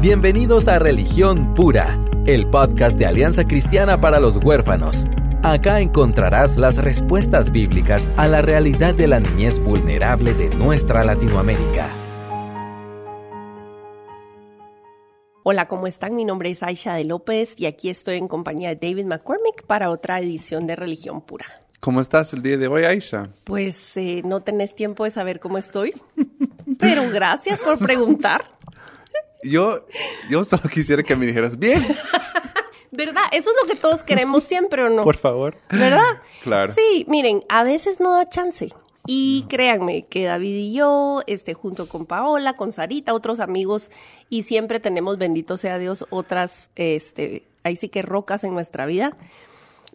Bienvenidos a Religión Pura, el podcast de Alianza Cristiana para los Huérfanos. Acá encontrarás las respuestas bíblicas a la realidad de la niñez vulnerable de nuestra Latinoamérica. Hola, ¿cómo están? Mi nombre es Aisha de López y aquí estoy en compañía de David McCormick para otra edición de Religión Pura. ¿Cómo estás el día de hoy, Aisha? Pues eh, no tenés tiempo de saber cómo estoy, pero gracias por preguntar. Yo, yo solo quisiera que me dijeras bien. ¿Verdad? Eso es lo que todos queremos siempre, ¿o no? Por favor. ¿Verdad? Claro. Sí, miren, a veces no da chance. Y créanme que David y yo, este, junto con Paola, con Sarita, otros amigos, y siempre tenemos, bendito sea Dios, otras, este, ahí sí que rocas en nuestra vida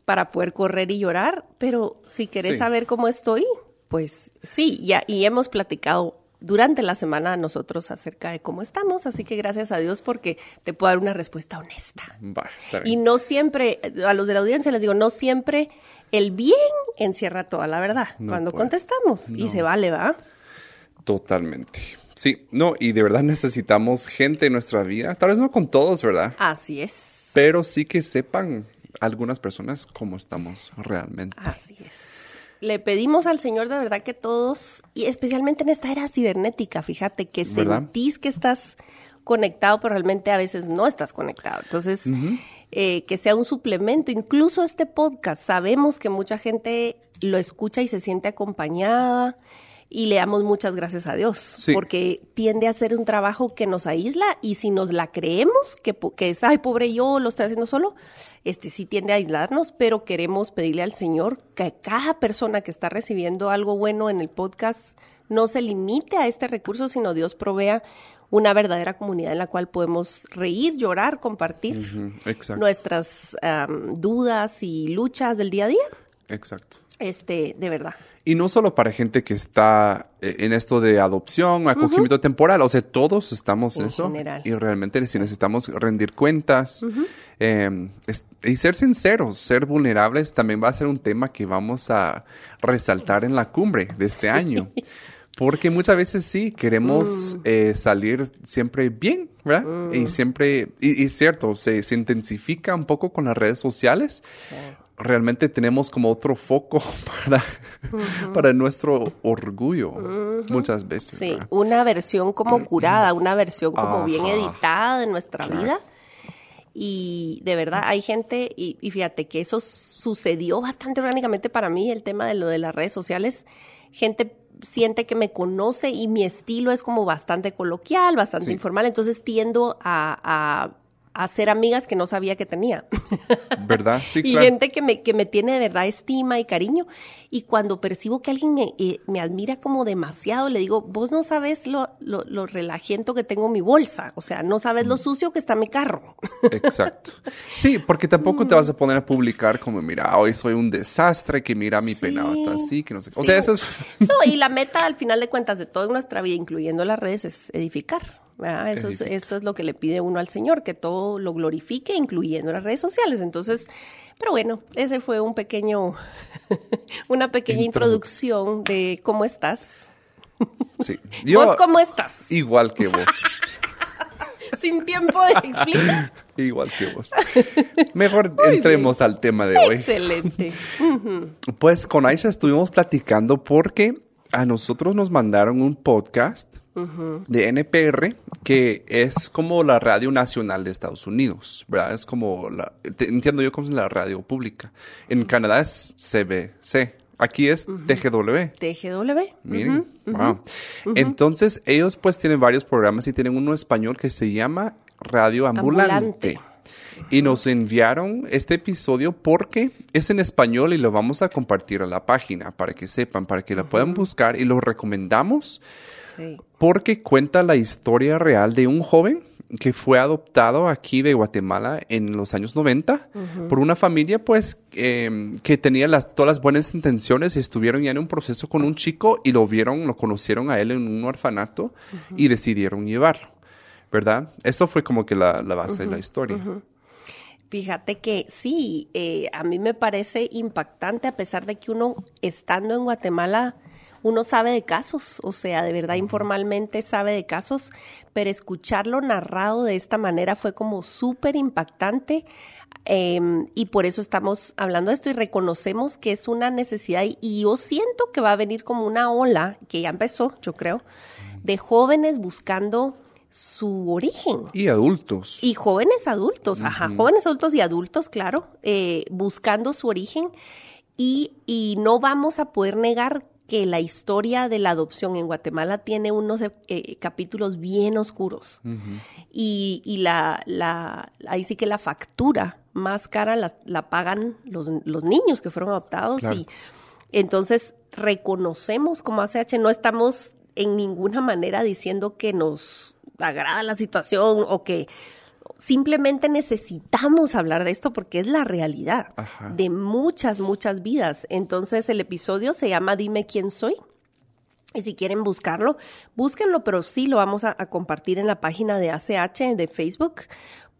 para poder correr y llorar. Pero si querés Sí. saber cómo estoy, pues sí, ya, y hemos platicado durante la semana nosotros acerca de cómo estamos, así que gracias a Dios porque te puedo dar una respuesta honesta. Va, está Y bien. no siempre, a los de la audiencia les digo, no siempre el bien encierra toda la verdad No, cuando pues, contestamos. Y se vale, ¿va? Totalmente. Sí, no, y de verdad necesitamos gente en nuestra vida. Tal vez no con todos, ¿verdad? Así es. Pero sí que sepan algunas personas cómo estamos realmente. Así es. Le pedimos al Señor de verdad que todos, y especialmente en esta era cibernética, fíjate, que ¿Verdad? sentís que estás conectado, pero realmente a veces no estás conectado. Entonces, eh, que sea un suplemento. Incluso este podcast, sabemos que mucha gente lo escucha y se siente acompañada. Y le damos muchas gracias a Dios, Sí. porque tiende a ser un trabajo que nos aísla y si nos la creemos, que, que es, ay, pobre yo, lo estoy haciendo solo, este sí tiende a aislarnos, pero queremos pedirle al Señor que cada persona que está recibiendo algo bueno en el podcast no se limite a este recurso, sino Dios provea una verdadera comunidad en la cual podemos reír, llorar, compartir nuestras am, dudas y luchas del día a día. Exacto. Este, de verdad. Y no solo para gente que está eh, en esto de adopción, acogimiento temporal, o sea, todos estamos en, En eso. general. Y realmente si necesitamos rendir cuentas eh, es- y ser sinceros, ser vulnerables, también va a ser un tema que vamos a resaltar en la cumbre de este año. Porque muchas veces sí, queremos Mm. eh, salir siempre bien, ¿verdad? Y siempre, y, y cierto, se, se intensifica un poco con las redes sociales realmente tenemos como otro foco para, para nuestro orgullo muchas veces. Sí, ¿verdad? una versión como curada, una versión como bien editada de nuestra Claro. vida. Y de verdad hay gente, y, y fíjate que eso sucedió bastante orgánicamente para mí, el tema de lo de las redes sociales. Gente siente que me conoce y mi estilo es como bastante coloquial, bastante Sí. informal, entonces tiendo a, a, a ser amigas que no sabía que tenía. ¿Verdad? Sí, y claro. gente que me, que me tiene de verdad estima y cariño. Y cuando percibo que alguien me, eh, me admira como demasiado, le digo, vos no sabes lo, lo, lo relajiento que tengo en mi bolsa. O sea, no sabes Mm. lo sucio que está mi carro. Exacto. Sí, porque tampoco te vas a poner a publicar como, mira, hoy soy un desastre, que mira mi Sí. peinado está así, que no sé. O Sí. sea, eso es... No, y la meta al final de cuentas de toda nuestra vida, incluyendo las redes, es edificar. ¿Verdad? Eso es, esto es lo que le pide uno al Señor, que todo lo glorifique, incluyendo las redes sociales. Entonces, pero bueno, ese fue un pequeño, una pequeña introducción de cómo estás. Sí. ¿Vos cómo estás? Igual que vos. Sin tiempo de explicar. igual que vos. Mejor entremos al tema de hoy. Excelente. Pues con Aisha estuvimos platicando porque a nosotros nos mandaron un podcast de NPR que es como la radio nacional de Estados Unidos, ¿verdad? Es como la, te- entiendo yo como es la radio pública. En Canadá es CBC, aquí es TGW. TGW. Miren, wow. Entonces, ellos pues tienen varios programas y tienen uno español que se llama Radio Ambulante. Ambulante. Y nos enviaron este episodio porque es en español y lo vamos a compartir a la página para que sepan, para que la puedan buscar y lo recomendamos Porque cuenta la historia real de un joven que fue adoptado aquí de Guatemala en los años 90 por una familia pues eh, que tenía las, todas las buenas intenciones y estuvieron ya en un proceso con un chico y lo vieron, lo conocieron a él en un orfanato y decidieron llevarlo, ¿verdad? Eso fue como que la, la base de la historia. Fíjate que sí, eh, a mí me parece impactante a pesar de que uno estando en Guatemala uno sabe de casos, o sea, de verdad informalmente sabe de casos, pero escucharlo narrado de esta manera fue como súper impactante. Em, y por eso estamos hablando de esto y reconocemos que es una necesidad y yo siento que va a venir como una ola, que ya empezó, yo creo, de jóvenes buscando su origen. Y adultos. Y jóvenes adultos, ajá, jóvenes adultos y adultos, claro, eh, buscando su origen y, y, no vamos a poder negar que la historia de la adopción en Guatemala tiene unos eh, capítulos bien oscuros. Y, y la, la, ahí sí que la factura más cara la, la pagan los, los, niños que fueron adoptados y entonces reconocemos como ACH, no estamos en ninguna manera diciendo que nos agrada la situación o que simplemente necesitamos hablar de esto porque es la realidad de muchas, muchas vidas. Entonces el episodio se llama Dime quién soy. Y si quieren buscarlo, búsquenlo, pero sí lo vamos a, compartir en la página de ACH de Facebook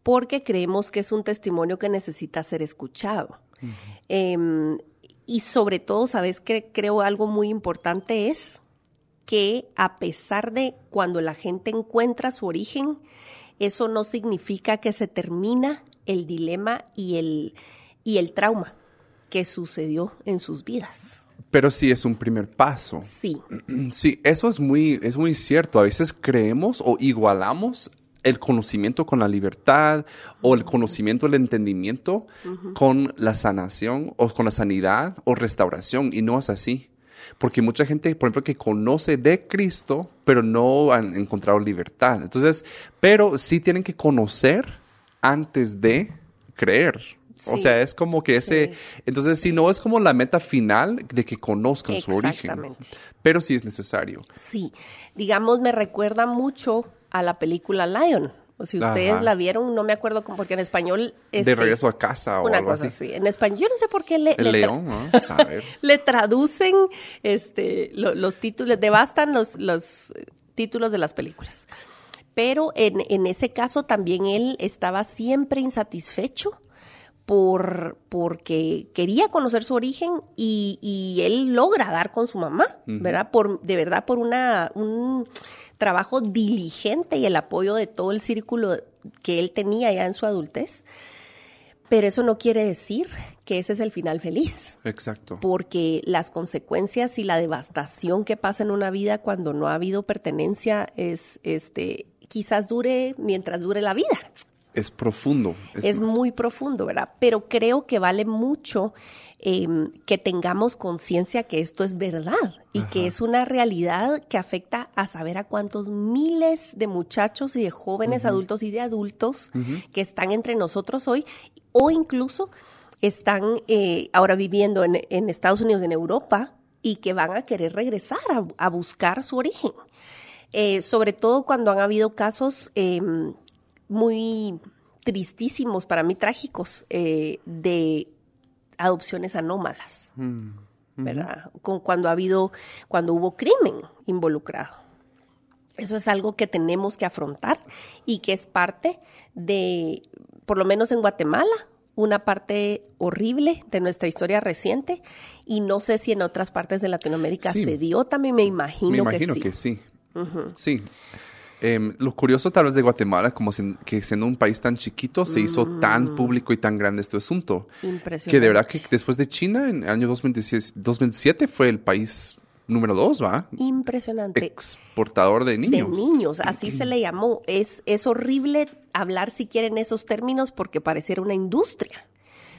porque creemos que es un testimonio que necesita ser escuchado. Em, y sobre todo, ¿sabes que Creo algo muy importante es que a pesar de cuando la gente encuentra su origen, eso no significa que se termina el dilema y el, y el trauma que sucedió en sus vidas. Pero sí es un primer paso. Sí. Sí, eso es muy, es muy cierto. A veces creemos o igualamos el conocimiento con la libertad o el conocimiento, el entendimiento con la sanación o con la sanidad o restauración y no es así. Porque mucha gente, por ejemplo, que conoce de Cristo, pero no han encontrado libertad. Entonces, pero sí tienen que conocer antes de creer. O sea, es como que ese, entonces si no es como la meta final de que conozcan su origen, pero sí es necesario. Sí, digamos, me recuerda mucho a la película Lion. O si ustedes la vieron, no me acuerdo cómo, porque en español... Este, de regreso a casa o una algo cosa así. En español, yo no sé por qué le... El león, ¿no? Saber. le traducen este, los títulos, devastan los, los títulos de las películas. Pero en, en ese caso también él estaba siempre insatisfecho por, porque quería conocer su origen y, y, él logra dar con su mamá, ¿verdad? Por, de verdad, por una, un trabajo diligente y el apoyo de todo el círculo que él tenía ya en su adultez. Pero eso no quiere decir que ese es el final feliz. Exacto. Porque las consecuencias y la devastación que pasa en una vida cuando no ha habido pertenencia es, este, quizás dure mientras dure la vida es profundo. Es, muy profundo, ¿verdad? Pero creo que vale mucho em, que tengamos conciencia que esto es verdad y que es una realidad que afecta a saber a cuántos miles de muchachos y de jóvenes adultos y de adultos que están entre nosotros hoy o incluso están eh, ahora viviendo en, Estados Unidos, en Europa, y que van a querer regresar a, buscar su origen. Eh, sobre todo cuando han habido casos em, muy tristísimos, para mí trágicos, eh, de adopciones anómalas, mm, ¿verdad? Con, cuando ha habido, cuando hubo crimen involucrado. Eso es algo que tenemos que afrontar y que es parte de, por lo menos en Guatemala, una parte horrible de nuestra historia reciente y no sé si en otras partes de Latinoamérica se dio, también me imagino, me imagino que sí. Sí. Em, lo curioso tal vez de Guatemala, como que siendo un país tan chiquito, se hizo tan mm. público y tan grande este asunto. Impresionante. Que de verdad que después de China, en el año 2017 fue el país número dos, ¿va? Impresionante. Exportador de niños. De niños, así se le llamó. Es, es horrible hablar si quieren esos términos porque pareciera una industria.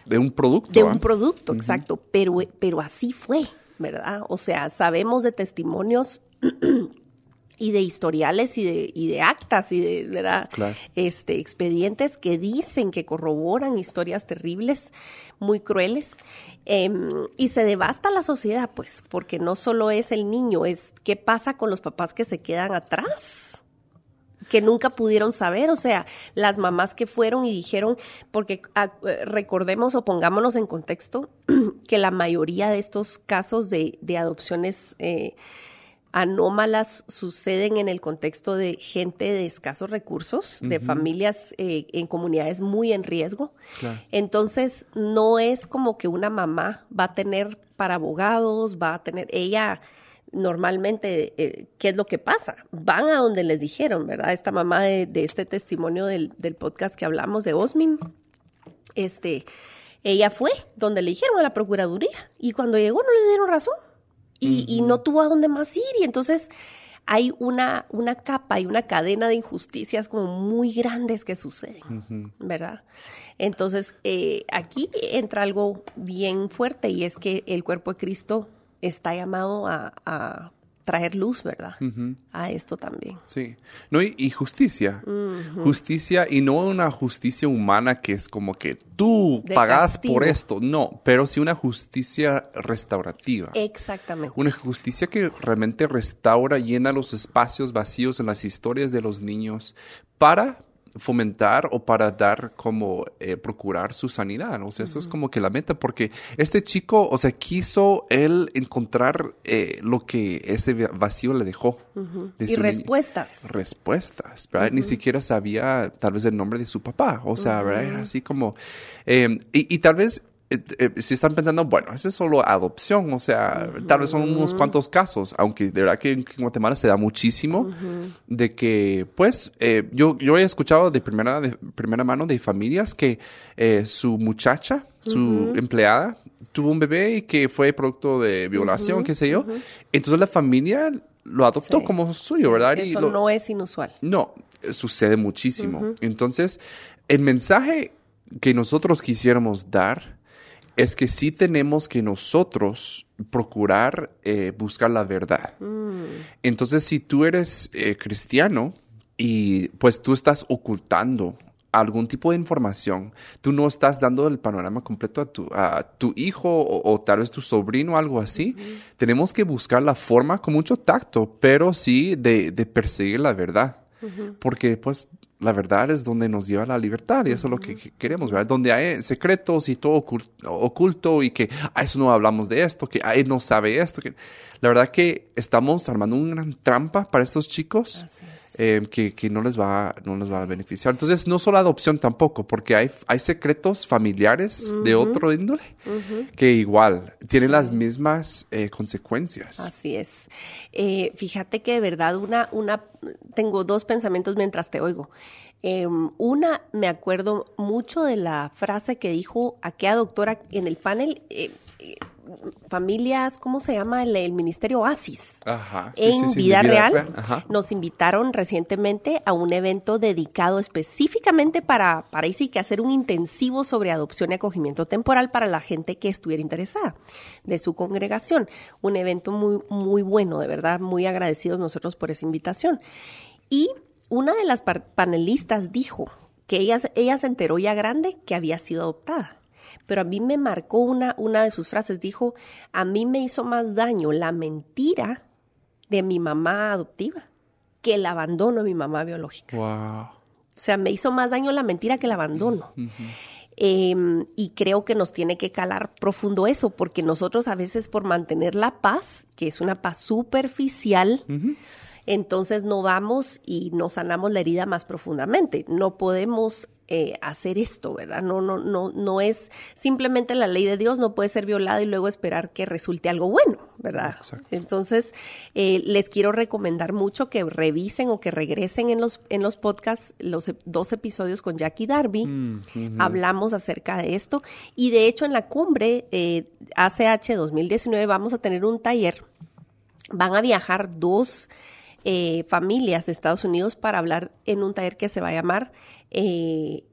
De un producto. De un producto, exacto. Pero, pero así fue, ¿verdad? O sea, sabemos de testimonios y de historiales y de, y de actas y de ¿verdad? este expedientes que dicen que corroboran historias terribles, muy crueles, em, y se devasta la sociedad, pues, porque no solo es el niño, es qué pasa con los papás que se quedan atrás que nunca pudieron saber, o sea, las mamás que fueron y dijeron, porque ah, recordemos o pongámonos en contexto que la mayoría de estos casos de, de adopciones eh, anómalas suceden en el contexto de gente de escasos recursos, de familias eh, en comunidades muy en riesgo. Entonces, no es como que una mamá va a tener para abogados, va a tener, ella normalmente, eh, ¿qué es lo que pasa? Van a donde les dijeron, ¿verdad? Esta mamá de, este testimonio del, del, podcast que hablamos de Osmin, este, ella fue donde le dijeron a la Procuraduría y cuando llegó no le dieron razón y, y no tuvo a dónde más ir y entonces hay una, una capa y una cadena de injusticias como muy grandes que suceden, ¿verdad? Entonces, eh, aquí entra algo bien fuerte y es que el cuerpo de Cristo está llamado a traer luz, ¿verdad? A esto también. Sí. No, y, justicia. Justicia, y no una justicia humana que es como que tú pagas por esto. No, pero sí una justicia restaurativa. Exactamente. Una justicia que realmente restaura, llena los espacios vacíos en las historias de los niños para fomentar o para dar como eh, procurar su sanidad. O sea, eso es como que la meta, porque este chico, o sea, quiso él encontrar eh, lo que ese vacío le dejó. y respuestas. Respuestas, ¿verdad? Ni siquiera sabía tal vez el nombre de su papá. O sea, ¿verdad? Era así como... Eh, y, y, tal vez eh, eh, si están pensando, bueno, eso es solo adopción, o sea, tal vez son unos cuantos casos, aunque de verdad que en Guatemala se da muchísimo de que, pues, eh, yo, yo he escuchado de primera, de primera mano de familias que su muchacha, su empleada, tuvo un bebé y que fue producto de violación, qué sé yo. Entonces la familia lo adoptó como suyo, ¿verdad? Eso no es inusual. No, sucede muchísimo. Entonces, el mensaje que nosotros quisiéramos dar es que sí tenemos que nosotros procurar eh, buscar la verdad. Mm. Entonces, si tú eres eh, cristiano y pues tú estás ocultando algún tipo de información, tú no estás dando el panorama completo a tu, a tu hijo o, tal vez tu sobrino o algo así, tenemos que buscar la forma con mucho tacto, pero sí de, de perseguir la verdad. Porque pues la verdad es donde nos lleva la libertad y eso es lo que queremos, ¿verdad? Donde hay secretos y todo oculto, y que a eso no hablamos de esto, que a él no sabe esto. Que... La verdad que estamos armando una gran trampa para estos chicos eh, que, que, no, les va, no les va a beneficiar. Entonces, no solo adopción tampoco, porque hay, hay secretos familiares de otro índole que igual tienen las mismas eh, consecuencias. Así es. Eh, fíjate que de verdad una, una, tengo dos pensamientos mientras te oigo. Em, una, me acuerdo mucho de la frase que dijo aquella doctora en el panel, eh, eh, familias, ¿cómo se llama? El, Ministerio Oasis. Ajá, en vida, real. Nos invitaron recientemente a un evento dedicado específicamente para, para sí que hacer un intensivo sobre adopción y acogimiento temporal para la gente que estuviera interesada de su congregación. Un evento muy, muy bueno, de verdad, muy agradecidos nosotros por esa invitación. Y una de las panelistas dijo que ella, ella se enteró ya grande que había sido adoptada. Pero a mí me marcó una, una de sus frases. Dijo, a mí me hizo más daño la mentira de mi mamá adoptiva que el abandono de mi mamá biológica. Wow. O sea, me hizo más daño la mentira que el abandono. Em, y creo que nos tiene que calar profundo eso, porque nosotros a veces por mantener la paz, que es una paz superficial, entonces no vamos y nos sanamos la herida más profundamente. No podemos eh, hacer esto, ¿verdad? No, no, no, no es simplemente la ley de Dios, no puede ser violada y luego esperar que resulte algo bueno, ¿verdad? Entonces, eh, les quiero recomendar mucho que revisen o que regresen en los, en los podcasts, los dos episodios con Jackie Darby. Mm, Hablamos acerca de esto. Y de hecho, en la cumbre eh, ACH 2019 vamos a tener un taller. Van a viajar dos eh, familias de Estados Unidos para hablar en un taller que se va a llamar eh,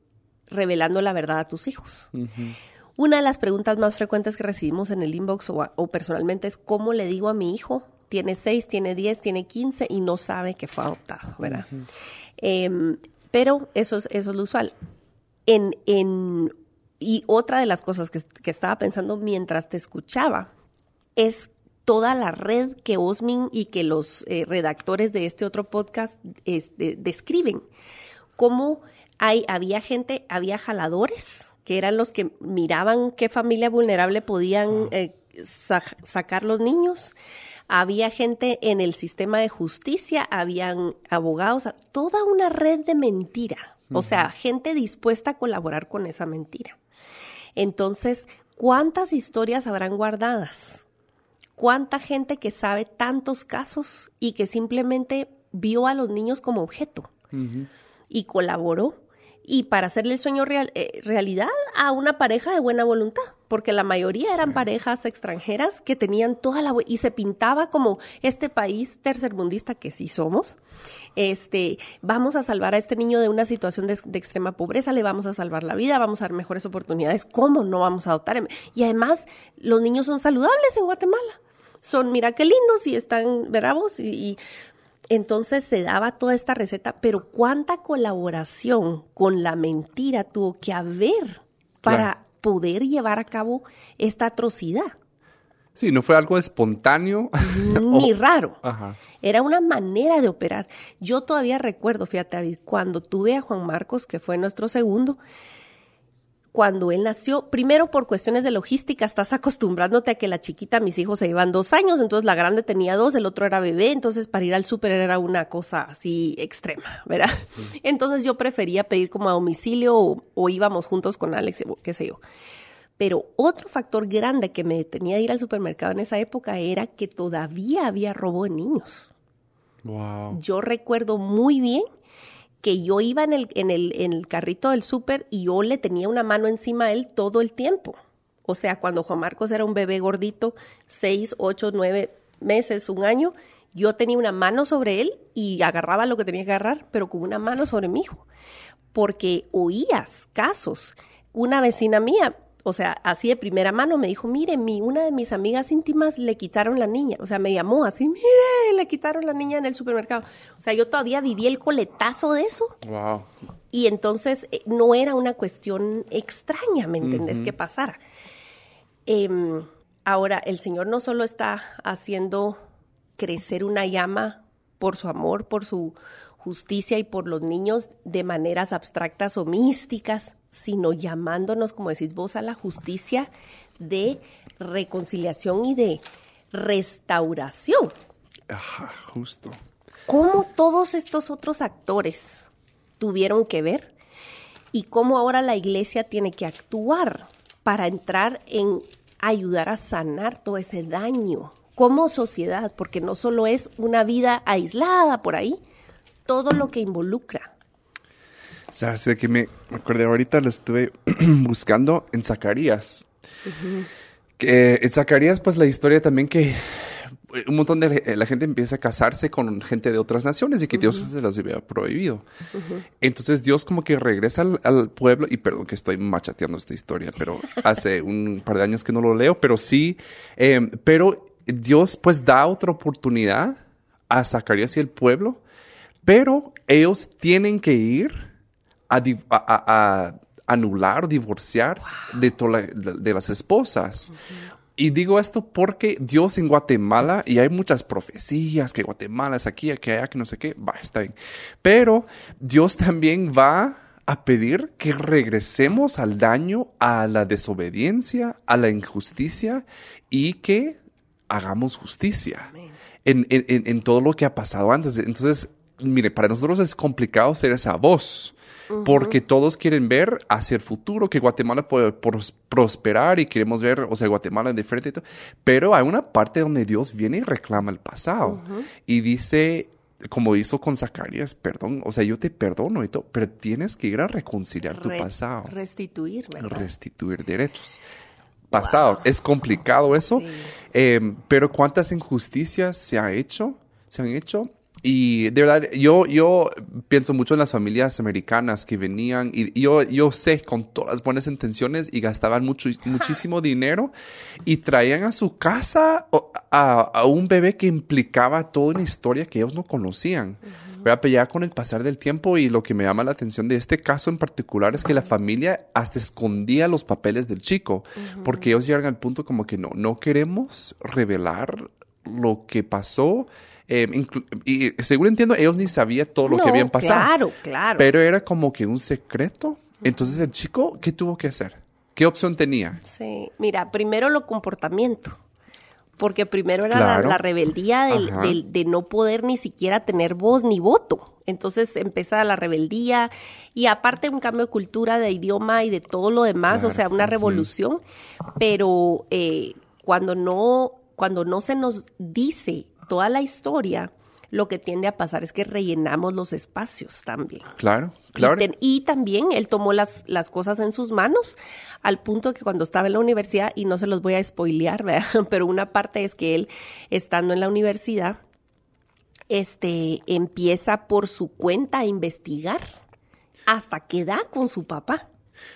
Revelando la verdad a tus hijos. Una de las preguntas más frecuentes que recibimos en el inbox o, personalmente es cómo le digo a mi hijo, tiene 6, tiene 10, tiene 15 y no sabe que fue adoptado, ¿verdad? Em, pero eso es, eso es lo usual. En, en, y otra de las cosas que, que estaba pensando mientras te escuchaba es toda la red que Osmin y que los eh, redactores de este otro podcast describen. Cómo hay, había gente, había jaladores, que eran los que miraban qué familia vulnerable podían eh, sacar los niños. Había gente en el sistema de justicia, habían abogados, toda una red de mentira. O sea, gente dispuesta a colaborar con esa mentira. Entonces, ¿cuántas historias habrán guardadas? Cuánta gente que sabe tantos casos y que simplemente vio a los niños como objeto y colaboró y para hacerle el sueño real, eh, realidad a una pareja de buena voluntad, porque la mayoría eran parejas extranjeras que tenían toda la y se pintaba como este país tercermundista que sí somos. Este, vamos a salvar a este niño de una situación de, extrema pobreza, le vamos a salvar la vida, vamos a dar mejores oportunidades. ¿Cómo no vamos a adoptar? Y además, los niños son saludables en Guatemala. Son, mira qué lindos y están bravos y entonces se daba toda esta receta, pero cuánta colaboración con la mentira tuvo que haber para poder llevar a cabo esta atrocidad. Sí, no fue algo espontáneo. Ni raro. Era una manera de operar. Yo todavía recuerdo, fíjate, David, cuando tuve a Juan Marcos, que fue nuestro segundo, cuando él nació, primero por cuestiones de logística, estás acostumbrándote a que la chiquita, mis hijos se llevan dos años, entonces la grande tenía dos, el otro era bebé, entonces para ir al súper era una cosa así extrema, ¿verdad? Entonces yo prefería pedir como a domicilio o, íbamos juntos con Alex, qué sé yo. Pero otro factor grande que me detenía de ir al supermercado en esa época era que todavía había robo de niños. Wow. Yo recuerdo muy bien que yo iba en el, en el, en el carrito del súper y yo le tenía una mano encima a él todo el tiempo. O sea, cuando Juan Marcos era un bebé gordito, seis, ocho, nueve meses, un año, yo tenía una mano sobre él y agarraba lo que tenía que agarrar, pero con una mano sobre mi hijo. Porque oías casos. Una vecina mía o sea, así de primera mano me dijo, mire, mi, una de mis amigas íntimas le quitaron la niña. O sea, me llamó así, mire, le quitaron la niña en el supermercado. O sea, yo todavía viví el coletazo de eso. Wow. Y entonces eh, no era una cuestión extraña, ¿me entendés? Que pasara. Em, ahora, el Señor no solo está haciendo crecer una llama por su amor, por su justicia y por los niños de maneras abstractas o místicas, sino llamándonos, como decís vos, a la justicia de reconciliación y de restauración. Ajá, justo. ¿Cómo todos estos otros actores tuvieron que ver? Y cómo ahora la iglesia tiene que actuar para entrar en ayudar a sanar todo ese daño como sociedad, porque no solo es una vida aislada por ahí, todo lo que involucra. O sea, sé que me, acuerdo ahorita lo estuve buscando en Zacarías. que, en Zacarías, pues la historia también que un montón de la gente empieza a casarse con gente de otras naciones y que Dios se las había prohibido. Entonces Dios como que regresa al, pueblo y perdón que estoy machateando esta historia, pero hace un par de años que no lo leo, pero sí, pero Dios pues da otra oportunidad a Zacarías y el pueblo, pero ellos tienen que ir a, anular, divorciar de, de, las esposas. Y digo esto porque Dios en Guatemala, y hay muchas profecías que Guatemala es aquí, aquí, allá, que no sé qué, va, está bien. Pero Dios también va a pedir que regresemos al daño, a la desobediencia, a la injusticia y que hagamos justicia en, en, todo lo que ha pasado antes. Entonces, mire, para nosotros es complicado ser esa voz porque todos quieren ver hacia el futuro que Guatemala puede prosperar y queremos ver, o sea, Guatemala de frente y todo. Pero hay una parte donde Dios viene y reclama el pasado y dice, como hizo con Zacarías, perdón, o sea, yo te perdono y todo, pero tienes que ir a reconciliar tu pasado. Restituir, ¿verdad? Restituir derechos pasados. Es complicado eso, em, pero cuántas injusticias se ha hecho, se han hecho y de verdad, yo, yo pienso mucho en las familias americanas que venían y yo, yo sé con todas las buenas intenciones y gastaban mucho, muchísimo dinero y traían a su casa a, a, un bebé que implicaba toda una historia que ellos no conocían. Pero ya con el pasar del tiempo y lo que me llama la atención de este caso en particular es que la familia hasta escondía los papeles del chico porque ellos llegan al punto como que no, no queremos revelar lo que pasó eh, y según entiendo, ellos ni sabían todo lo que habían pasado. Claro, claro. Pero era como que un secreto. Entonces el chico, ¿qué tuvo que hacer? ¿Qué opción tenía? Sí, mira, primero lo comportamiento. Porque primero era la, rebeldía del, de no poder ni siquiera tener voz ni voto. Entonces empieza la rebeldía y aparte un cambio de cultura, de idioma y de todo lo demás, o sea, una revolución. Pero eh, cuando no cuando no se nos dice toda la historia, lo que tiende a pasar es que rellenamos los espacios también. Claro, claro. Y, ten- y también él tomó las, las cosas en sus manos al punto que cuando estaba en la universidad, y no se los voy a spoilear, ¿verdad? pero una parte es que él, estando en la universidad, este, empieza por su cuenta a investigar hasta que da con su papá.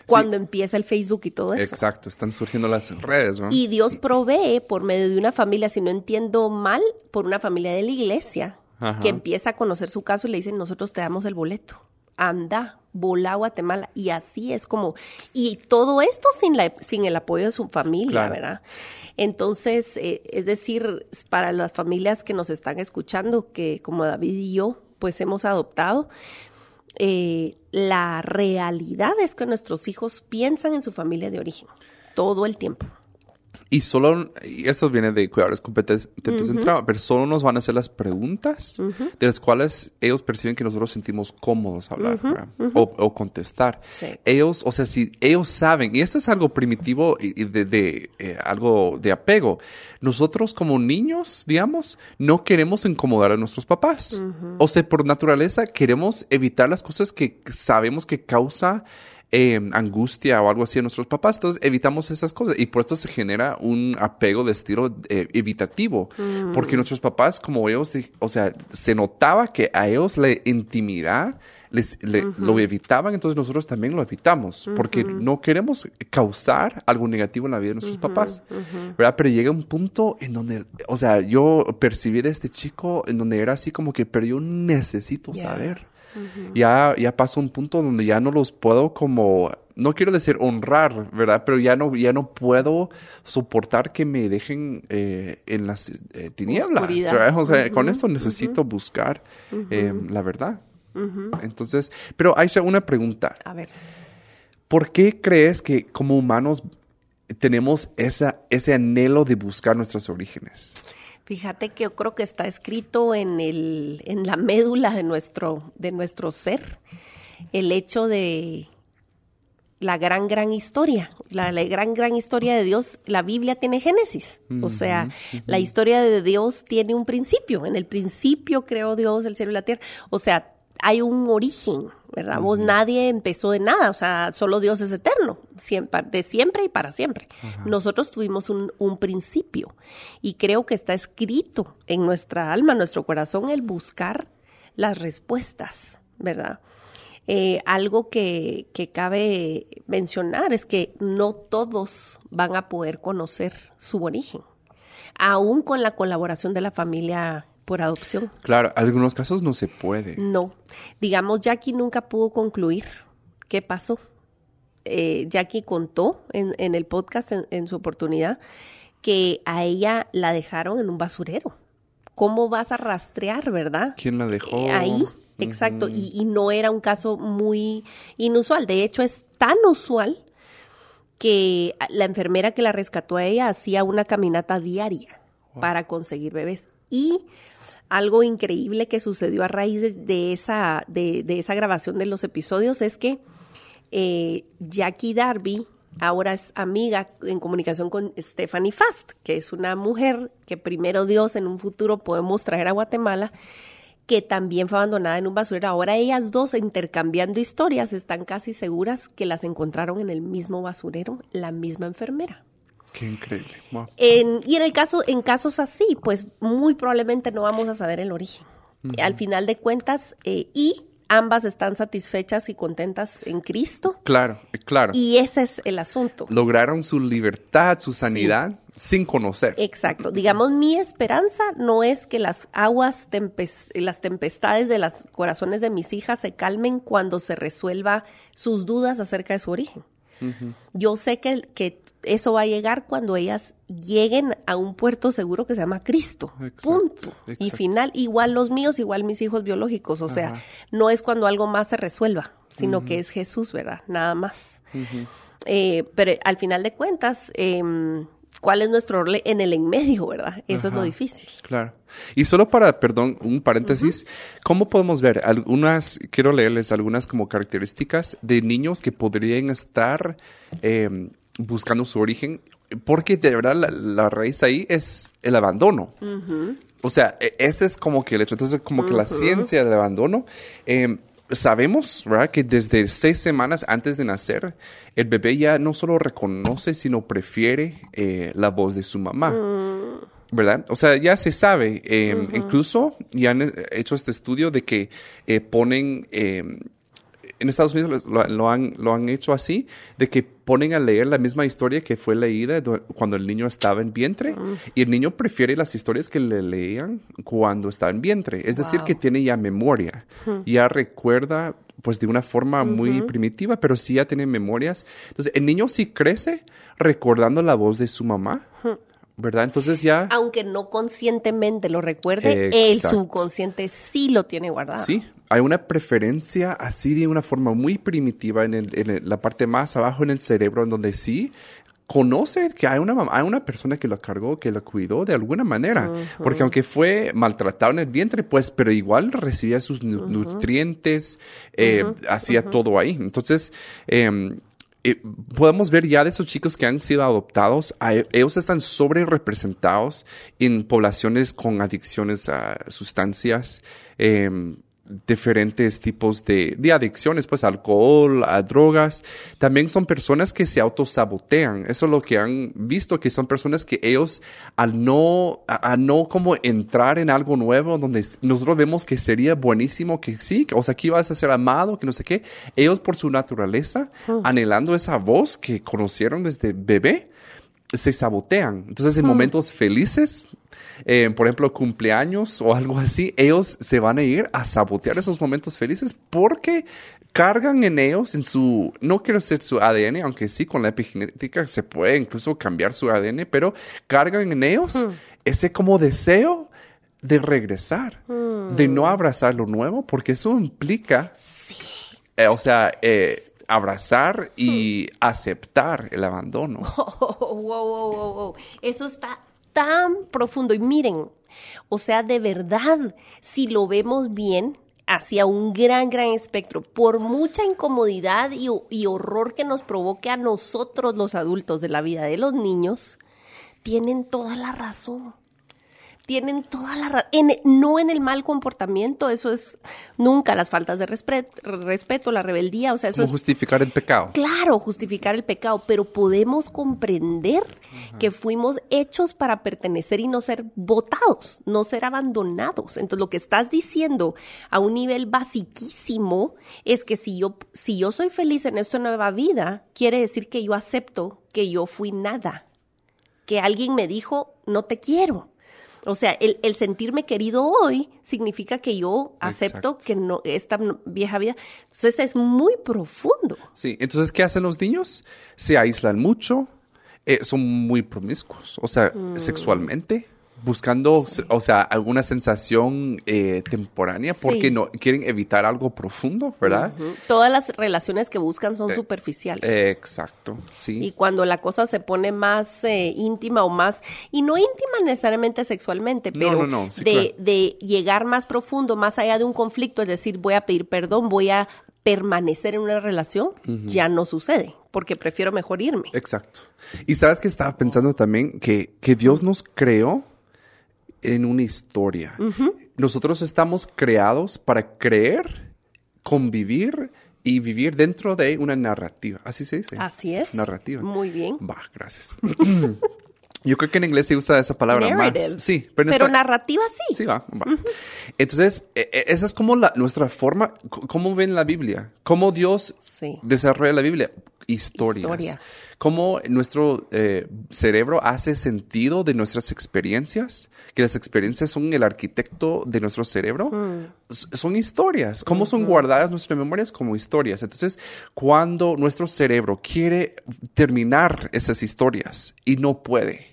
Cuando empieza el Facebook y todo eso. Exacto, están surgiendo las redes, ¿no? Y Dios provee por medio de una familia, si no entiendo mal, por una familia de la iglesia, Ajá. que empieza a conocer su caso y le dicen, nosotros te damos el boleto. Anda, volá a Guatemala. Y así es como, y todo esto sin, la, sin el apoyo de su familia, Claro. ¿verdad? Entonces, eh, es decir, para las familias que nos están escuchando, que como David y yo, pues hemos adoptado, eh, la realidad es que nuestros hijos piensan en su familia de origen todo el tiempo. Y solo, y esto viene de cuidadores competentes en trauma, pero solo nos van a hacer las preguntas de las cuales ellos perciben que nosotros sentimos cómodos hablar o, o contestar. Sí. Ellos, o sea, si ellos saben, y esto es algo primitivo y y de, de, eh, algo de apego, nosotros como niños, digamos, no queremos incomodar a nuestros papás. O sea, por naturaleza queremos evitar las cosas que sabemos que causa eh, angustia o algo así a nuestros papás. Entonces evitamos esas cosas y por esto se genera un apego de estilo eh, evitativo. Porque nuestros papás, como ellos, o sea, se notaba que a ellos la intimidad les, le- lo evitaban, entonces nosotros también lo evitamos. Porque no queremos causar algo negativo en la vida de nuestros papás. ¿Verdad? Pero llega un punto en donde, o sea, yo percibí de este chico en donde era así como que, pero yo necesito saber ya, ya pasó un punto donde ya no los puedo como, no quiero decir honrar, ¿verdad? Pero ya no, ya no puedo soportar que me dejen eh, en las eh, tinieblas. O sea, con esto necesito buscar eh, la verdad. Entonces, pero Aisha, una pregunta. A ver. ¿Por qué crees que como humanos tenemos esa, ese anhelo de buscar nuestros orígenes? Fíjate que yo creo que está escrito en el, en la médula de nuestro, de nuestro ser, el hecho de la gran, gran historia, la, la gran, gran historia de Dios. La Biblia tiene Génesis, o sea, la historia de Dios tiene un principio. En el principio creó Dios el cielo y la tierra. O sea, hay un origen, ¿verdad? Vos nadie empezó de nada, o sea, solo Dios es eterno, siempre, de siempre y para siempre. Nosotros tuvimos un, un principio y creo que está escrito en nuestra alma, en nuestro corazón, el buscar las respuestas, ¿verdad? Eh, algo que, que cabe mencionar es que no todos van a poder conocer su origen, aún con la colaboración de la familia por adopción. Claro, en algunos casos no se puede. No. Digamos, Jackie nunca pudo concluir qué pasó. Eh, Jackie contó en, en el podcast, en, en su oportunidad, que a ella la dejaron en un basurero. ¿Cómo vas a rastrear, verdad? ¿Quién la dejó? Eh, ahí, exacto. y, y no era un caso muy inusual. De hecho, es tan usual que la enfermera que la rescató a ella hacía una caminata diaria para conseguir bebés. Y algo increíble que sucedió a raíz de, esa, de, de esa grabación de los episodios es que eh, Jackie Darby ahora es amiga en comunicación con Stephanie Fast, que es una mujer que primero Dios en un futuro podemos traer a Guatemala, que también fue abandonada en un basurero. Ahora ellas dos intercambiando historias están casi seguras que las encontraron en el mismo basurero, la misma enfermera. Qué increíble. Wow. En- y en el caso, en casos así, pues muy probablemente no vamos a saber el origen. Al final de cuentas, eh, y ambas están satisfechas y contentas en Cristo. Claro, eh, claro. Y ese es el asunto. Lograron su libertad, su sanidad, sin conocer. Exacto. Digamos, mi esperanza no es que las aguas, tempes- las tempestades de los corazones de mis hijas se calmen cuando se resuelva sus dudas acerca de su origen. Yo sé que, que eso va a llegar cuando ellas lleguen a un puerto seguro que se llama Cristo. Exacto, punto. Y exacto. final, igual los míos, igual mis hijos biológicos. O sea, no es cuando algo más se resuelva, sino que es Jesús, ¿verdad? Nada más. Eh, pero al final de cuentas, em, ¿cuál es nuestro rol en el en medio, verdad? Eso es lo difícil. Claro. Y solo para, perdón, un paréntesis, ¿cómo podemos ver algunas, quiero leerles algunas como características de niños que podrían estar eh, buscando su origen, porque de verdad la, la raíz ahí es el abandono. O sea, e- ese es como que el hecho. Entonces, como que la ciencia del abandono, eh, sabemos, ¿verdad? Que desde seis semanas antes de nacer, el bebé ya no solo reconoce, sino prefiere eh, la voz de su mamá. ¿verdad? O sea, ya se sabe. eh, Incluso ya han eh, hecho este estudio de que eh, ponen, eh, en Estados Unidos lo, lo han, lo han hecho así, de que ponen a leer la misma historia que fue leída cuando el niño estaba en vientre y el niño prefiere las historias que le leían cuando estaba en vientre. Es decir, Wow. que tiene ya memoria, ya recuerda pues de una forma muy primitiva, pero sí ya tiene memorias. Entonces, el niño sí crece recordando la voz de su mamá, ¿verdad? Entonces ya... Aunque no conscientemente lo recuerde, el subconsciente sí lo tiene guardado. Sí, hay una preferencia así de una forma muy primitiva en, el- en el- la parte más abajo en el cerebro, en donde sí conoce que hay una hay una persona que lo cargó, que lo cuidó de alguna manera. Porque aunque fue maltratado en el vientre, pues, pero igual recibía sus nu- nutrientes, eh, hacía todo ahí. Entonces, em, eh, podemos ver ya de esos chicos que han sido adoptados, a- ellos están sobre representados en poblaciones con adicciones a sustancias, em, diferentes tipos de, de adicciones, pues alcohol, a drogas. También son personas que se autosabotean. Eso es lo que han visto, que son personas que ellos al no, a, a no como entrar en algo nuevo, donde nosotros vemos que sería buenísimo, que sí, que, o sea, que ibas a ser amado, que no sé qué, ellos por su naturaleza, anhelando esa voz que conocieron desde bebé, se sabotean. Entonces, en momentos felices, eh, por ejemplo, cumpleaños o algo así, ellos se van a ir a sabotear esos momentos felices porque cargan en ellos, en su, no quiero decir su ADN, aunque sí, con la epigenética se puede incluso cambiar su ADN, pero cargan en ellos ese como deseo de regresar, de no abrazar lo nuevo, porque eso implica, eh, o sea, eh, abrazar y aceptar el abandono. Oh, wow, wow, wow, wow. Eso está tan profundo. Y miren, o sea, de verdad, si lo vemos bien, hacia un gran, gran espectro, por mucha incomodidad y, y horror que nos provoque a nosotros los adultos de la vida de los niños, tienen toda la razón. Tienen toda la razón. No en el mal comportamiento, eso es nunca las faltas de respet- respeto, la rebeldía, o sea, eso ¿Cómo es justificar el pecado? claro, justificar el pecado, pero podemos comprender que fuimos hechos para pertenecer y no ser votados, no ser abandonados. Entonces, lo que estás diciendo a un nivel basiquísimo es que si yo, si yo soy feliz en esta nueva vida, quiere decir que yo acepto que yo fui nada, que alguien me dijo, no te quiero. O sea, el, el sentirme querido hoy significa que yo acepto Exacto. que no, esta vieja vida. Entonces es muy profundo. Sí, entonces, ¿qué hacen los niños? Se aíslan mucho, eh, son muy promiscuos, o sea, sexualmente, buscando, o sea, alguna sensación eh, temporánea, porque Sí. no quieren evitar algo profundo, ¿verdad? Todas las relaciones que buscan son superficiales. Eh, exacto, sí. y cuando la cosa se pone más eh, íntima o más, y no íntima necesariamente sexualmente, pero no, no, sí, de, claro. de llegar más profundo, más allá de un conflicto, es decir, voy a pedir perdón, voy a permanecer en una relación, ya no sucede, porque prefiero mejor irme. Exacto. Y sabes que estaba pensando también que, que Dios nos creó en una historia. Nosotros estamos creados para creer, convivir y vivir dentro de una narrativa. Así se dice. Así es. Narrativa. Muy bien. Va, gracias. Yo creo que en inglés se usa esa palabra Narrative. más. Sí, pero, en Pero espa- narrativa sí. Sí, va, va. Entonces, e- e- esa es como la, nuestra forma, cómo ven la Biblia, cómo Dios Sí. desarrolla la Biblia. Historias. Historia. Cómo nuestro eh, cerebro hace sentido de nuestras experiencias, que las experiencias son el arquitecto de nuestro cerebro. S- Son historias. Cómo son guardadas nuestras memorias como historias. Entonces, cuando nuestro cerebro quiere terminar esas historias y no puede,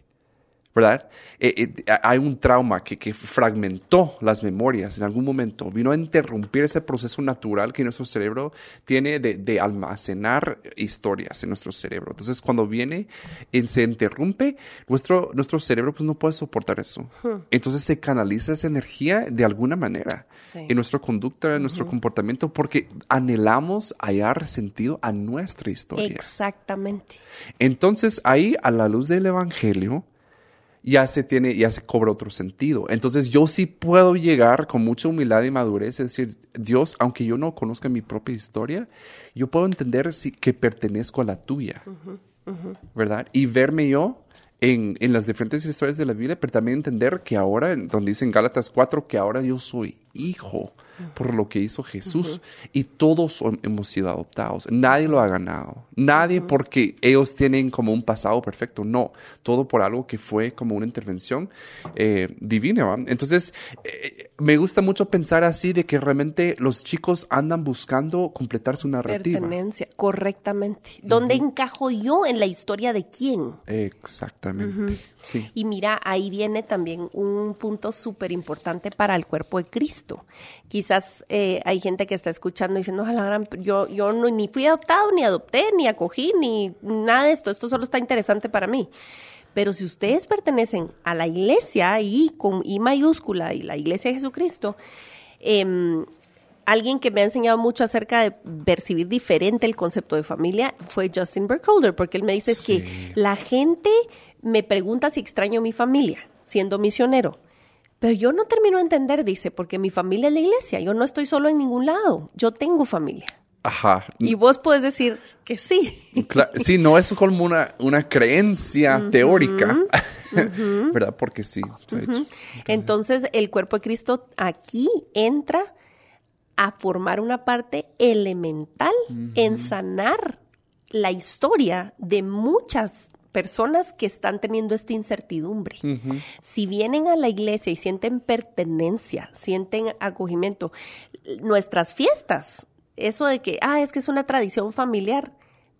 ¿verdad? Eh, eh, hay un trauma que, que, fragmentó las memorias en algún momento, vino a interrumpir ese proceso natural que nuestro cerebro tiene de, de almacenar historias en nuestro cerebro. Entonces, cuando viene y se interrumpe, nuestro, nuestro cerebro pues no puede soportar eso. Hmm. Entonces se canaliza esa energía de alguna manera en nuestra conducta, en nuestro comportamiento, porque anhelamos hallar sentido a nuestra historia. Exactamente. Entonces, ahí, a la luz del Evangelio, ya se tiene, ya se cobra otro sentido. Entonces yo sí puedo llegar con mucha humildad y madurez, es decir, Dios, aunque yo no conozca mi propia historia, yo puedo entender si, que pertenezco a la tuya, ¿verdad? Y verme yo en, en, las diferentes historias de la Biblia, pero también entender que ahora, donde dice en Gálatas 4, que ahora yo soy hijo por lo que hizo Jesús y todos hemos sido adoptados. Nadie lo ha ganado. Nadie porque ellos tienen como un pasado perfecto. No, todo por algo que fue como una intervención eh, divina. Entonces, eh, me gusta mucho pensar así de que realmente los chicos andan buscando completar su narrativa. Pertenencia, correctamente. ¿Dónde encajo yo en la historia de quién? Exactamente. Sí. Y mira, ahí viene también un punto súper importante para el cuerpo de Cristo. Quizás eh, hay gente que está escuchando y diciendo, ojalá, yo, yo no, ni fui adoptado, ni adopté, ni acogí, ni nada de esto. Esto solo está interesante para mí. Pero si ustedes pertenecen a la iglesia y con I mayúscula y la iglesia de Jesucristo, em, alguien que me ha enseñado mucho acerca de percibir diferente el concepto de familia fue Justin Burkholder, porque él me dice que la gente me pregunta si extraño mi familia, siendo misionero. Pero yo no termino de entender, dice, porque mi familia es la iglesia, yo no estoy solo en ningún lado, yo tengo familia. Ajá. Y vos puedes decir que sí. sí, no es como una, una creencia teórica, ¿verdad? Porque sí. Entonces, el cuerpo de Cristo aquí entra a formar una parte elemental en sanar la historia de muchas personas que están teniendo esta incertidumbre. Si vienen a la iglesia y sienten pertenencia, sienten acogimiento, nuestras fiestas, eso de que, ah, es que es una tradición familiar.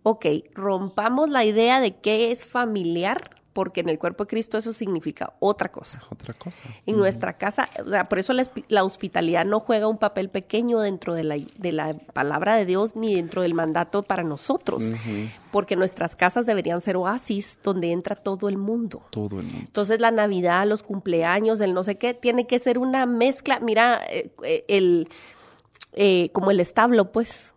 Ok, rompamos la idea de qué es familiar porque en el cuerpo de Cristo eso significa otra cosa. Otra cosa. En nuestra casa, o sea, por eso la, hospitalidad no juega un papel pequeño dentro de la, de la palabra de Dios ni dentro del mandato para nosotros, porque nuestras casas deberían ser oasis donde entra todo el mundo. Todo el mundo. Entonces la Navidad, los cumpleaños, el no sé qué, tiene que ser una mezcla, mira, eh, eh, el, eh, como el establo, pues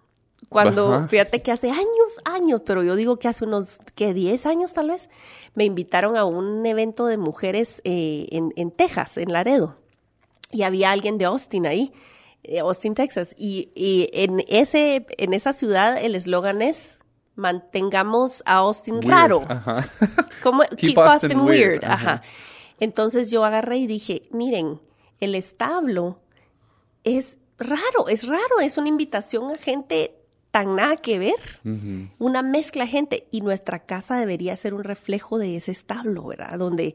cuando, fíjate que hace años, años, pero yo digo que hace unos, que 10 años tal vez, me invitaron a un evento de mujeres eh, en, en, Texas, en Laredo. Y había alguien de Austin ahí, eh, Austin, Texas. Y, y, en, ese, en esa ciudad el eslogan es mantengamos a Austin raro. Como, keep, Austin, weird. Ajá. Entonces yo agarré y dije, miren, el establo es raro, es raro, es una invitación a gente tan nada que ver, una mezcla de gente y nuestra casa debería ser un reflejo de ese establo, ¿verdad? Donde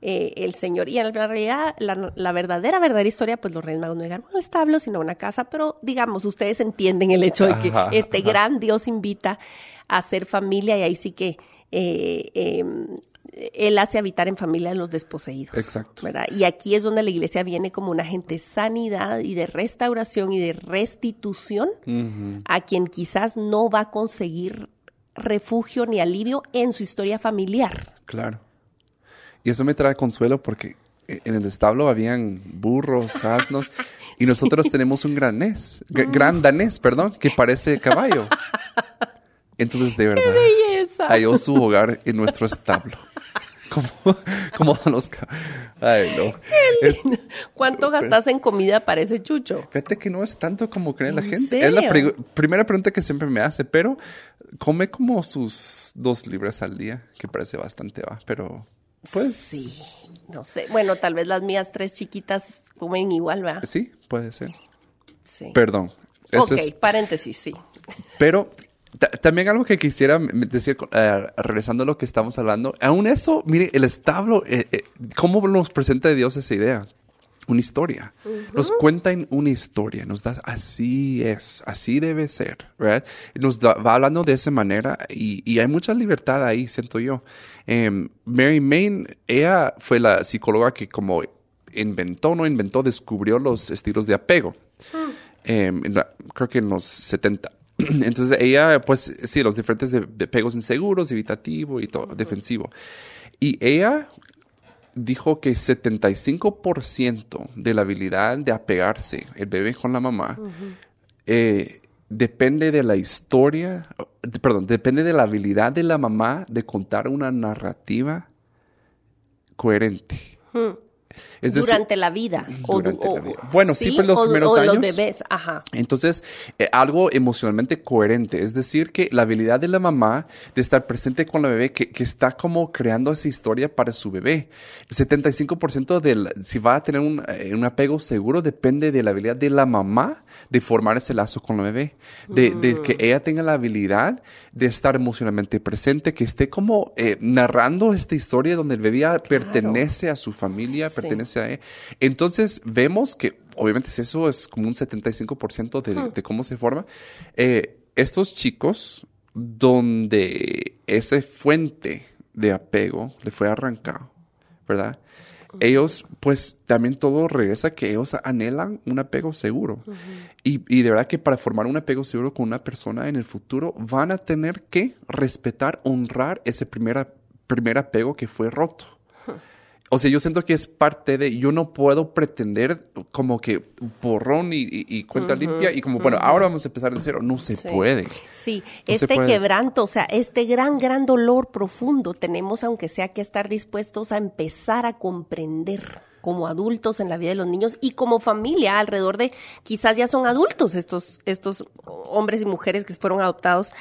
eh, el Señor, y en realidad la, verdadera, verdadera historia, pues los reyes magos no llegaron a un establo, sino a una casa, pero digamos, ustedes entienden el hecho de que este gran Dios invita a ser familia y ahí sí que eh, em, él hace habitar en familia a los desposeídos. Exacto. Y aquí es donde la iglesia viene como un agente de sanidad y de restauración y de restitución a quien quizás no va a conseguir refugio ni alivio en su historia familiar. Claro. Y eso me trae consuelo porque en el establo habían burros, asnos, y nosotros tenemos un granés, gran danés, perdón, que parece caballo. Entonces, de verdad, halló su hogar en nuestro establo. Como, como los... Ay, no. ¿Cuánto gastas en comida para ese chucho? Fíjate que no es tanto como cree la gente. Es la primera pregunta que siempre me hace, pero come como sus dos libras al día, que parece bastante, va, pero pues... Sí, no sé. Bueno, tal vez las mías tres chiquitas comen igual, ¿va? Sí, puede ser. Sí. Perdón. ok, paréntesis, sí. Pero también algo que quisiera decir, eh, regresando a lo que estamos hablando, aún eso, mire, el establo, eh, eh, ¿cómo nos presenta Dios esa idea? una historia. Nos cuentan una historia, nos da, así es, así debe ser, ¿verdad? Nos va hablando de esa manera y, hay mucha libertad ahí, siento yo. Em, Mary Main, ella fue la psicóloga que como inventó, no inventó, descubrió los estilos de apego. Em, creo que en los 70. Entonces ella, pues sí, los diferentes de, apegos inseguros, evitativo y todo, defensivo. Y ella dijo que 75% de la habilidad de apegarse el bebé con la mamá eh, depende de la historia, perdón, depende de la habilidad de la mamá de contar una narrativa coherente. Durante la vida. Bueno, sí, pues los primeros años. los bebés, ajá. Entonces, eh, algo emocionalmente coherente. Es decir, que la habilidad de la mamá de estar presente con la bebé, que, que está como creando esa historia para su bebé. El 75% del, si va a tener un, eh, un, apego seguro, depende de la habilidad de la mamá de formar ese lazo con la bebé. De, de que mm. ella tenga la habilidad de estar emocionalmente presente, que esté como eh, narrando esta historia donde el bebé pertenece a su familia, pertenece entonces vemos que obviamente eso es como un 75% de, de, cómo se forma. Eh, estos chicos donde esa fuente de apego le fue arrancado, ¿verdad? Ellos, pues también todo regresa que ellos anhelan un apego seguro. y, y, de verdad que para formar un apego seguro con una persona en el futuro van a tener que respetar, honrar ese primer, primer apego que fue roto. O sea, yo siento que es parte de, yo no puedo pretender como que borrón y, cuenta limpia y como, bueno, ahora vamos a empezar de cero. No se puede. Sí, este quebranto, o sea, este gran, gran dolor profundo, tenemos aunque sea que estar dispuestos a empezar a comprender como adultos en la vida de los niños y como familia alrededor de, quizás ya son adultos estos, estos hombres y mujeres que fueron adoptados,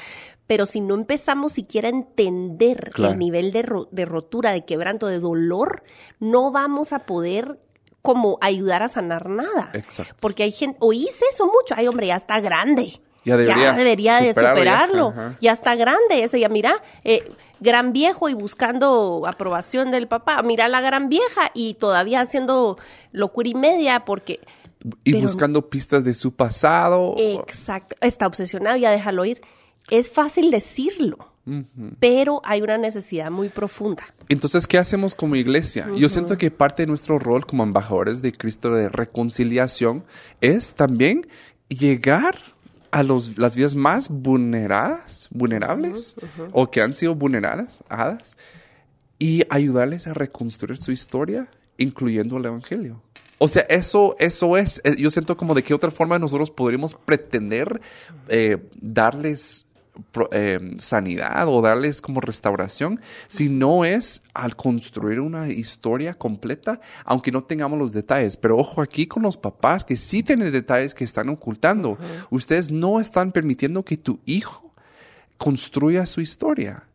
pero si no empezamos siquiera a entender el nivel de, de, rotura, de quebranto, de dolor, no vamos a poder como ayudar a sanar nada. Exacto. Porque hay gente, oís eso mucho, ay hombre, ya está grande. Ya debería, de superarlo. Ya, está grande ese, ya mira, eh, gran viejo y buscando aprobación del papá. Mira la gran vieja y todavía haciendo locura y media porque... Y buscando pistas de su pasado. Exacto. Está obsesionado, ya déjalo ir es fácil decirlo, pero hay una necesidad muy profunda. Entonces, ¿qué hacemos como iglesia? Yo siento que parte de nuestro rol como embajadores de Cristo de reconciliación es también llegar a los, las vidas más vulneradas, vulnerables o que han sido vulneradas y ayudarles a reconstruir su historia, incluyendo el Evangelio. O sea, eso, eso es, eh, yo siento como de qué otra forma nosotros podríamos pretender eh, darles eh, sanidad o darles como restauración, si no es al construir una historia completa, aunque no tengamos los detalles. Pero ojo aquí con los papás que sí tienen detalles que están ocultando. Ustedes no están permitiendo que tu hijo construya su historia.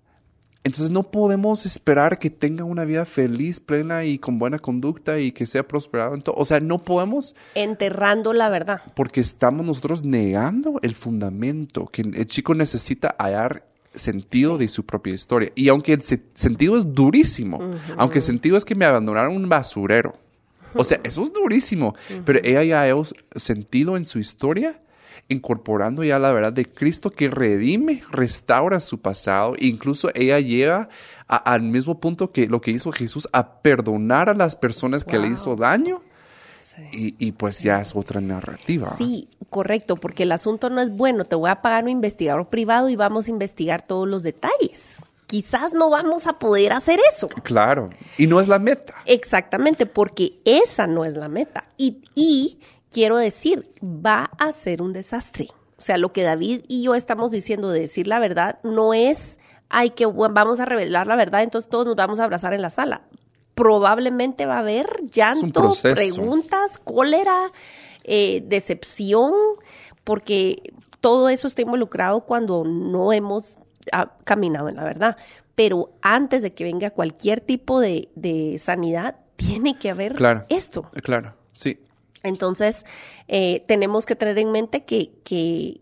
Entonces no podemos esperar que tenga una vida feliz, plena y con buena conducta y que sea prosperado. O sea, no podemos... Enterrando la verdad. Porque estamos nosotros negando el fundamento que el chico necesita hallar sentido de su propia historia. Y aunque el sentido es durísimo, aunque el sentido es que me abandonaron un basurero. O sea, eso es durísimo. Pero ella ya ha sentido en su historia incorporando ya la verdad de Cristo que redime, restaura su pasado. Incluso ella llega al mismo punto que lo que hizo Jesús, a perdonar a las personas que le hizo daño. Y, pues ya es otra narrativa. Sí, correcto, porque el asunto no es bueno, te voy a pagar un investigador privado y vamos a investigar todos los detalles. Quizás no vamos a poder hacer eso. Claro, y no es la meta. Exactamente, porque esa no es la meta. Y, y quiero decir, va a ser un desastre. O sea, lo que David y yo estamos diciendo de decir la verdad no es, ay, que vamos a revelar la verdad, entonces todos nos vamos a abrazar en la sala. Probablemente va a haber llanto, preguntas, cólera, eh, decepción, porque todo eso está involucrado cuando no hemos ah, caminado en la verdad. Pero antes de que venga cualquier tipo de, sanidad, tiene que haber esto. Claro, sí. Entonces, eh, tenemos que tener en mente que,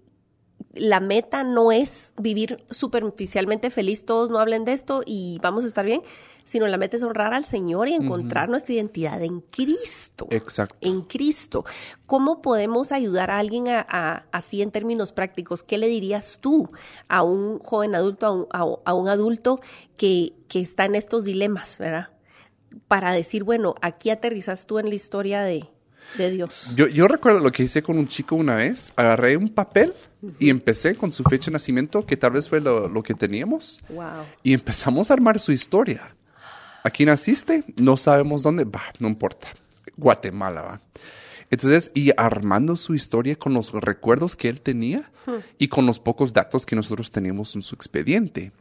la meta no es vivir superficialmente feliz, todos no hablen de esto y vamos a estar bien, sino la meta es honrar al Señor y encontrar nuestra identidad en Cristo. Exacto. En Cristo. ¿Cómo podemos ayudar a alguien a, así en términos prácticos? ¿Qué le dirías tú a un joven adulto, a un, adulto que, que está en estos dilemas, ¿verdad? Para decir, bueno, aquí aterrizas tú en la historia de, de Dios. Yo, yo recuerdo lo que hice con un chico una vez. Agarré un papel y empecé con su fecha de nacimiento, que tal vez fue lo, lo que teníamos. Wow. Y empezamos a armar su historia. Aquí naciste, no sabemos dónde, va, no importa. Guatemala, va. Entonces, y armando su historia con los recuerdos que él tenía y con los pocos datos que nosotros teníamos en su expediente.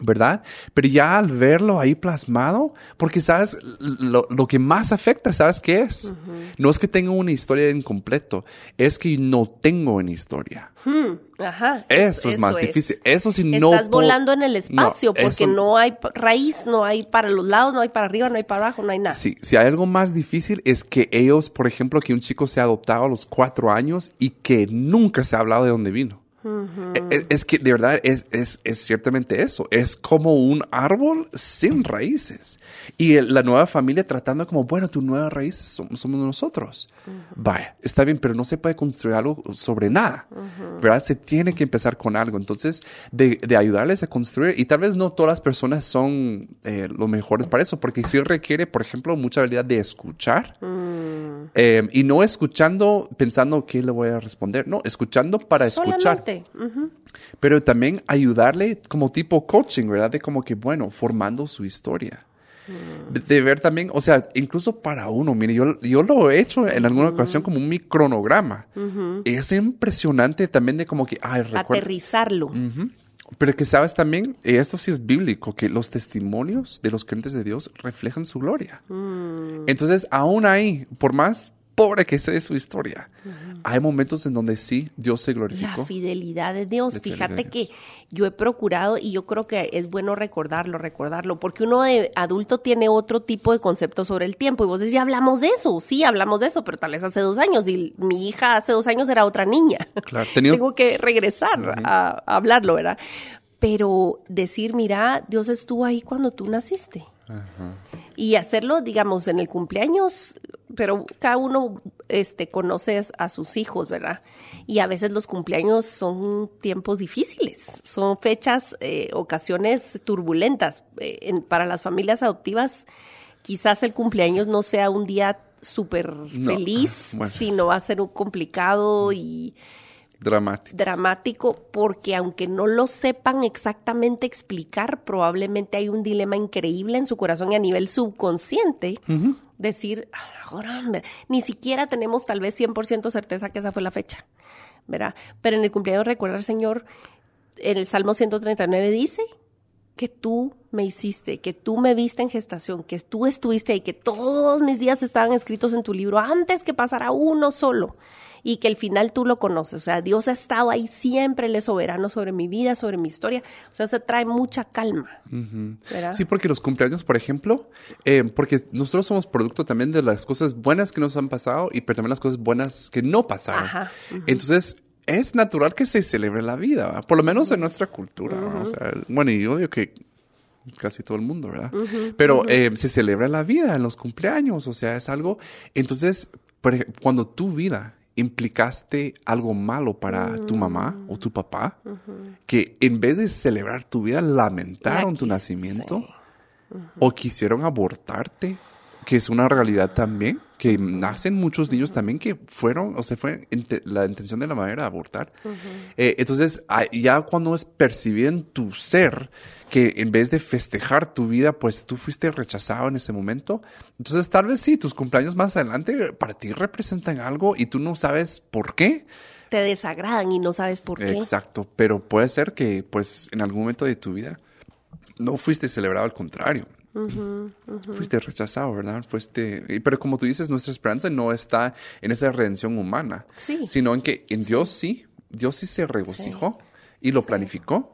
¿Verdad? Pero ya al verlo ahí plasmado, porque sabes, lo, que más afecta, ¿sabes qué es? No es que tenga una historia incompleto, es que no tengo una historia. Hmm, ajá. Eso, es más difícil. Eso si no. Estás volando en el espacio porque no hay raíz, no hay para los lados, no hay para arriba, no hay para abajo, no hay nada. Sí, si hay algo más difícil es que ellos, por ejemplo, que un chico se ha adoptado a los cuatro años y que nunca se ha hablado de dónde vino. E, es, que de verdad es, es, ciertamente eso. Es como un árbol sin raíces. Y la nueva familia tratando como, bueno, tu nueva raíces somos, nosotros. Vaya, está bien, pero no se puede construir algo sobre nada. ¿Verdad? Se tiene que empezar con algo. Entonces, de, ayudarles a construir. Y tal vez no todas las personas son eh, los mejores para eso, porque sí requiere, por ejemplo, mucha habilidad de escuchar. Mm. Eh, y no escuchando pensando qué le voy a responder. No, escuchando para escuchar. Pero también ayudarle como tipo coaching, ¿verdad? De como que, bueno, formando su historia. De, ver también, o sea, incluso para uno, mire, yo, yo lo he hecho en alguna ocasión como un micronograma. Es impresionante también de como que, ay, recuerdo. Aterrizarlo. Pero que sabes también, esto sí es bíblico, que los testimonios de los creyentes de Dios reflejan su gloria. Mm. Entonces, aún ahí, por más pobre que sea su historia, hay momentos en donde sí, Dios se glorificó. La fidelidad de Dios. Fíjate que yo he procurado y yo creo que es bueno recordarlo, recordarlo, porque uno de adulto tiene otro tipo de concepto sobre el tiempo. Y vos decís, ya hablamos de eso, sí, hablamos de eso, pero tal vez hace dos años y mi hija hace dos años era otra niña. Claro, Tengo que regresar a, hablarlo, ¿verdad? Pero decir, mira, Dios estuvo ahí cuando tú naciste. Y hacerlo, digamos, en el cumpleaños, pero cada uno este, conoce a sus hijos, ¿verdad? Y a veces los cumpleaños son tiempos difíciles, son fechas, eh, ocasiones turbulentas. Eh, para las familias adoptivas, quizás el cumpleaños no sea un día súper feliz, sino va a ser un complicado y Dramático. Dramático, porque aunque no lo sepan exactamente explicar, probablemente hay un dilema increíble en su corazón y a nivel subconsciente. Decir, ahora, ni siquiera tenemos tal vez 100% certeza que esa fue la fecha, ¿verdad? Pero en el cumpleaños recuerda Señor, en el Salmo 139 dice que tú me hiciste, que tú me viste en gestación, que tú estuviste ahí, que todos mis días estaban escritos en tu libro antes que pasara uno solo y que el final tú lo conoces. O sea, Dios ha estado ahí siempre, Él es soberano sobre mi vida, sobre mi historia. O sea, se trae mucha calma. Sí, porque los cumpleaños, por ejemplo, eh, porque nosotros somos producto también de las cosas buenas que nos han pasado y pero también las cosas buenas que no pasaron. Entonces, es natural que se celebre la vida, por lo menos en nuestra cultura. O sea, bueno, y yo digo que casi todo el mundo, ¿verdad? Pero eh, se celebra la vida en los cumpleaños, o sea, es algo. Entonces, cuando tu vida implicaste algo malo para tu mamá o tu papá, que en vez de celebrar tu vida, lamentaron tu nacimiento o quisieron abortarte, que es una realidad también, que nacen muchos niños también que fueron, o sea, fue la intención de la madre de abortar. Eh, entonces, ya cuando es percibido en tu ser, que en vez de festejar tu vida, pues tú fuiste rechazado en ese momento. Entonces tal vez sí, tus cumpleaños más adelante para ti representan algo y tú no sabes por qué. Te desagradan y no sabes por qué. Exacto, pero puede ser que pues en algún momento de tu vida no fuiste celebrado, al contrario. Fuiste rechazado, ¿verdad? Fuiste, pero como tú dices, nuestra esperanza no está en esa redención humana, sino en que en Dios sí, Dios sí se regocijó. Y lo planificó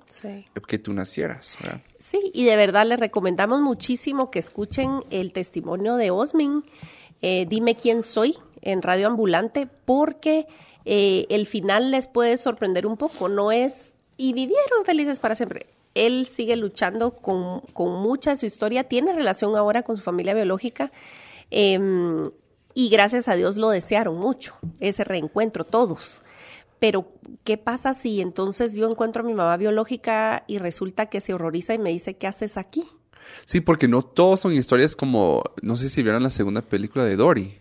que tú nacieras. Sí, y de verdad les recomendamos muchísimo que escuchen el testimonio de Osmin, eh, Dime quién soy, en Radio Ambulante, porque eh, el final les puede sorprender un poco. No es, y vivieron felices para siempre. Él sigue luchando con, con mucha de su historia, tiene relación ahora con su familia biológica. Em, y gracias a Dios lo desearon mucho, ese reencuentro, todos. Pero, ¿qué pasa si entonces yo encuentro a mi mamá biológica y resulta que se horroriza y me dice, ¿qué haces aquí? Sí, porque no todos son historias como, no sé si vieron la segunda película de Dory.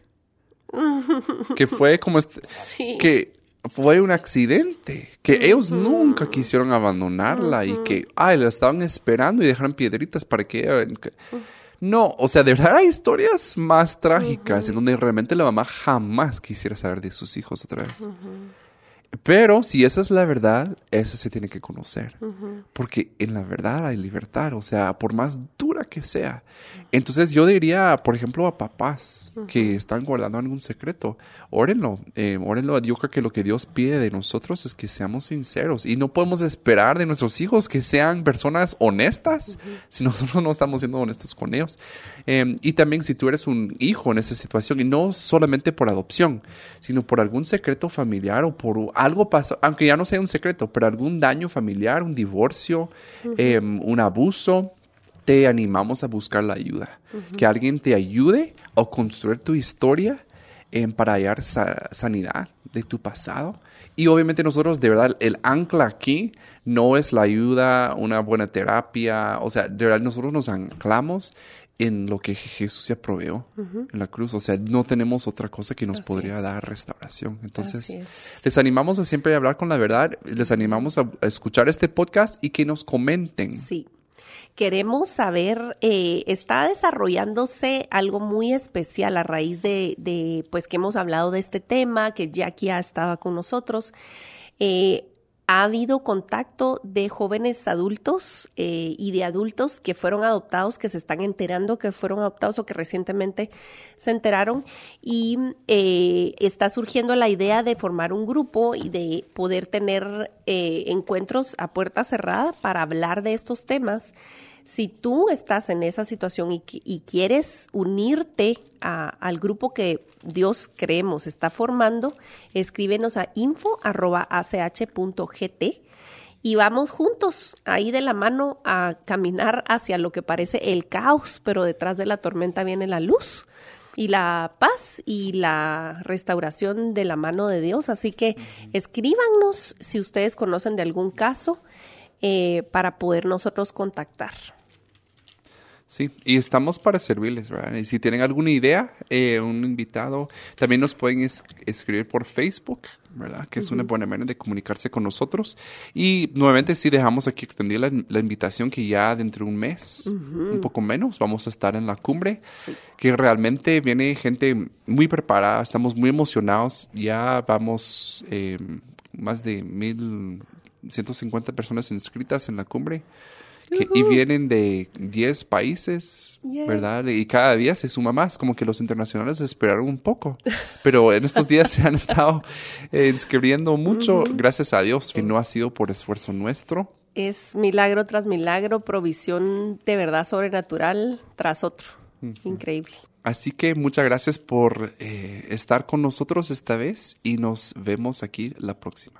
que fue como este, que fue un accidente, que ellos nunca quisieron abandonarla y que, ay, la estaban esperando y dejaron piedritas para que... No, o sea, de verdad hay historias más trágicas en donde realmente la mamá jamás quisiera saber de sus hijos otra vez. Pero si esa es la verdad, eso se tiene que conocer. Porque en la verdad hay libertad, o sea, por más dura que sea. Entonces yo diría, por ejemplo, a papás que están guardando algún secreto, órenlo, eh, órenlo. Yo creo que lo que Dios pide de nosotros es que seamos sinceros y no podemos esperar de nuestros hijos que sean personas honestas si nosotros no estamos siendo honestos con ellos. Em, y también si tú eres un hijo en esa situación y no solamente por adopción, sino por algún secreto familiar o por algo pasó, aunque ya no sea un secreto, pero algún daño familiar, un divorcio, em, un abuso, te animamos a buscar la ayuda. Que alguien te ayude a construir tu historia em, para hallar sanidad de tu pasado. Y obviamente nosotros, de verdad, el ancla aquí no es la ayuda, una buena terapia. O sea, de verdad, nosotros nos anclamos en lo que Jesús ya proveó en la cruz. O sea, no tenemos otra cosa que nos podría dar restauración. Entonces, les animamos a siempre hablar con la verdad, les animamos a, escuchar este podcast y que nos comenten. Sí. Queremos saber, eh, está desarrollándose algo muy especial a raíz de, de, pues, que hemos hablado de este tema, que Jackie ha estado con nosotros. Eh, ha habido contacto de jóvenes adultos eh, y de adultos que fueron adoptados, que se están enterando que fueron adoptados o que recientemente se enteraron. Y eh, está surgiendo la idea de formar un grupo y de poder tener eh, encuentros a puerta cerrada para hablar de estos temas si tú estás en esa situación y, quieres unirte al grupo que Dios creemos está formando, escríbenos a info.ach.gt y vamos juntos ahí de la mano a caminar hacia lo que parece el caos, pero detrás de la tormenta viene la luz y la paz y la restauración de la mano de Dios. Así que escríbanos si ustedes conocen de algún caso eh, para poder nosotros contactar. Sí, y estamos para servirles, ¿verdad? Y si tienen alguna idea, eh, un invitado, también nos pueden escribir por Facebook, ¿verdad? Que es una buena manera de comunicarse con nosotros. Y nuevamente sí dejamos aquí extender la, invitación que ya dentro de un mes, un poco menos, vamos a estar en la cumbre, que realmente viene gente muy preparada, estamos muy emocionados, ya vamos eh, más de mil 150 personas inscritas en la cumbre y vienen de 10 países, ¿verdad? Y cada día se suma más, como que los internacionales esperaron un poco, pero en estos días se han estado eh, inscribiendo mucho, gracias a Dios, que no ha sido por esfuerzo nuestro. Es milagro tras milagro, provisión de verdad sobrenatural tras otro. Increíble. Así que muchas gracias por eh, estar con nosotros esta vez y nos vemos aquí la próxima.